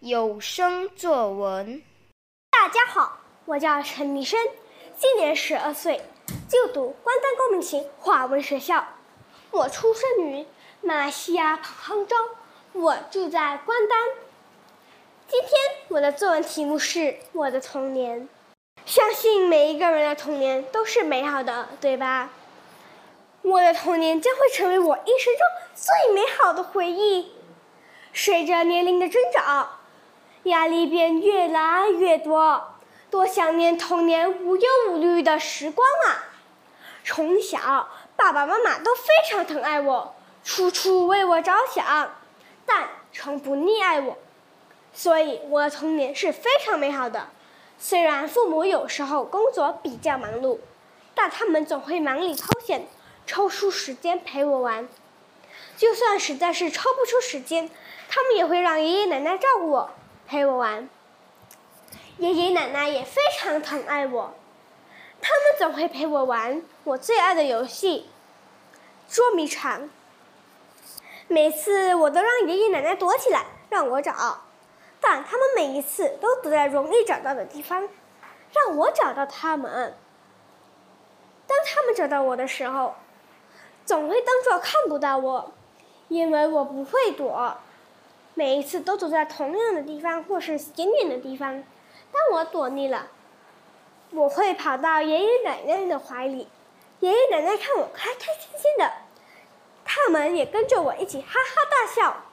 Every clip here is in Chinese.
有声作文。大家好，我叫陈弥生，今年十二岁，就读关丹高明琴华文学校。我出生于马来西亚杭州，我住在关丹。今天我的作文题目是《我的童年》。相信每一个人的童年都是美好的，对吧？我的童年将会成为我一生中最美好的回忆。随着年龄的增长，压力便越来越多，多想念童年无忧无虑的时光啊！从小，爸爸妈妈都非常疼爱我，处处为我着想，但从不溺爱我，所以我的童年是非常美好的。虽然父母有时候工作比较忙碌，但他们总会忙里偷闲。抽出时间陪我玩，就算实在是抽不出时间，他们也会让爷爷奶奶照顾我，陪我玩。爷爷奶奶也非常疼爱我，他们总会陪我玩我最爱的游戏——捉迷藏。每次我都让爷爷奶奶躲起来让我找，但他们每一次都躲在容易找到的地方，让我找到他们。当他们找到我的时候，总会当作看不到我，因为我不会躲，每一次都躲在同样的地方或是远远的地方。当我躲腻了，我会跑到爷爷奶奶的怀里，爷爷奶奶看我开开心心的，他们也跟着我一起哈哈大笑。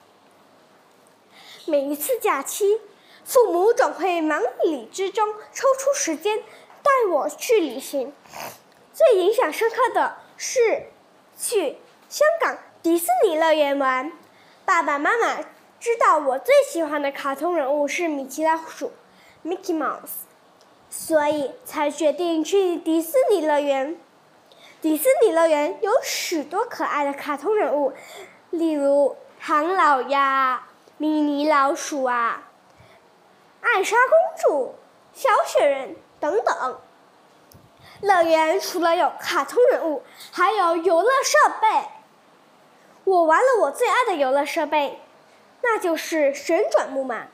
每一次假期，父母总会忙里之中抽出时间带我去旅行，最印象深刻的是。去香港迪士尼乐园玩，爸爸妈妈知道我最喜欢的卡通人物是米奇老鼠，Mickey Mouse，所以才决定去迪士尼乐园。迪士尼乐园有许多可爱的卡通人物，例如唐老鸭、米妮老鼠啊、艾莎公主、小雪人等等。乐园除了有卡通人物，还有游乐设备。我玩了我最爱的游乐设备，那就是旋转木马。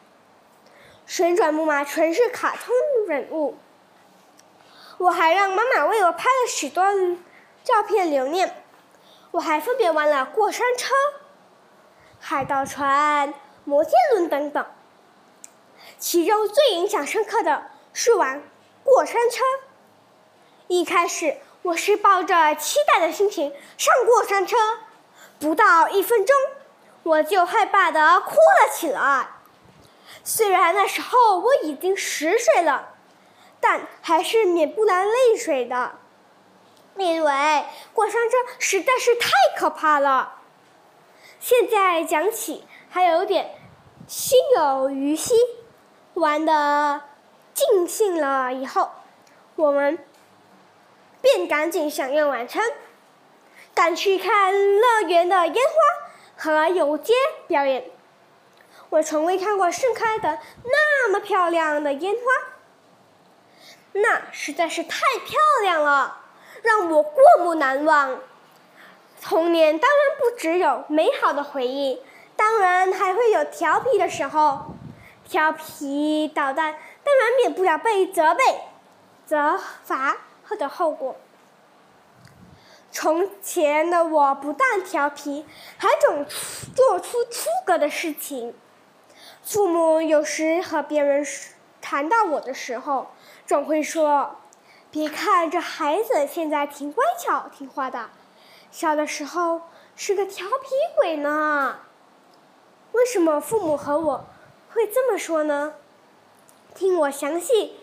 旋转木马全是卡通人物。我还让妈妈为我拍了许多照片留念。我还分别玩了过山车、海盗船、摩天轮等等。其中最印象深刻的是玩过山车。一开始我是抱着期待的心情上过山车，不到一分钟，我就害怕的哭了起来。虽然那时候我已经十岁了，但还是免不了泪水的，因为过山车实在是太可怕了。现在讲起还有点心有余悸。玩的尽兴了以后，我们。便赶紧享用晚餐，赶去看乐园的烟花和游街表演。我从未看过盛开的那么漂亮的烟花，那实在是太漂亮了，让我过目难忘。童年当然不只有美好的回忆，当然还会有调皮的时候。调皮捣蛋，当然免不了被责备、责罚。的后果。从前的我不但调皮，还总做出出格的事情。父母有时和别人谈到我的时候，总会说：“别看这孩子现在挺乖巧、听话的，小的时候是个调皮鬼呢。”为什么父母和我会这么说呢？听我详细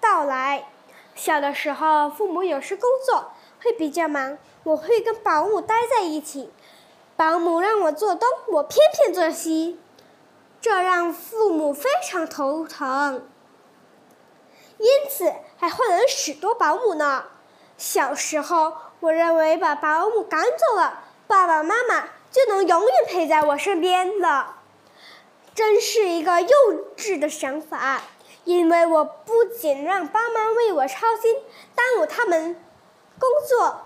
道来。小的时候，父母有时工作会比较忙，我会跟保姆待在一起。保姆让我做东，我偏偏做西，这让父母非常头疼。因此，还换了许多保姆呢。小时候，我认为把保姆赶走了，爸爸妈妈就能永远陪在我身边了。真是一个幼稚的想法。因为我不仅让爸妈为我操心，耽误他们工作，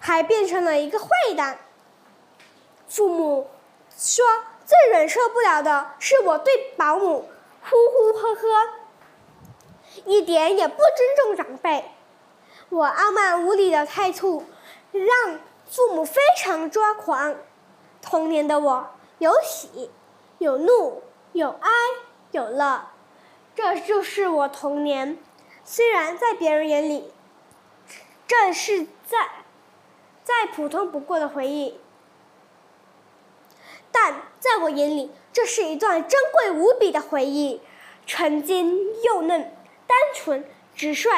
还变成了一个坏蛋。父母说最忍受不了的是我对保姆呼呼喝喝，一点也不尊重长辈。我傲慢无礼的态度让父母非常抓狂。童年的我有喜，有怒，有哀，有乐，这就是我童年。虽然在别人眼里，这是再再普通不过的回忆。但在我眼里，这是一段珍贵无比的回忆，纯真幼嫩、单纯、直率、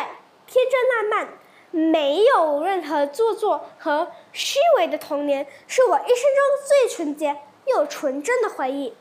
天真烂漫，没有任何做作和虚伪的童年，是我一生中最纯洁又纯真的回忆。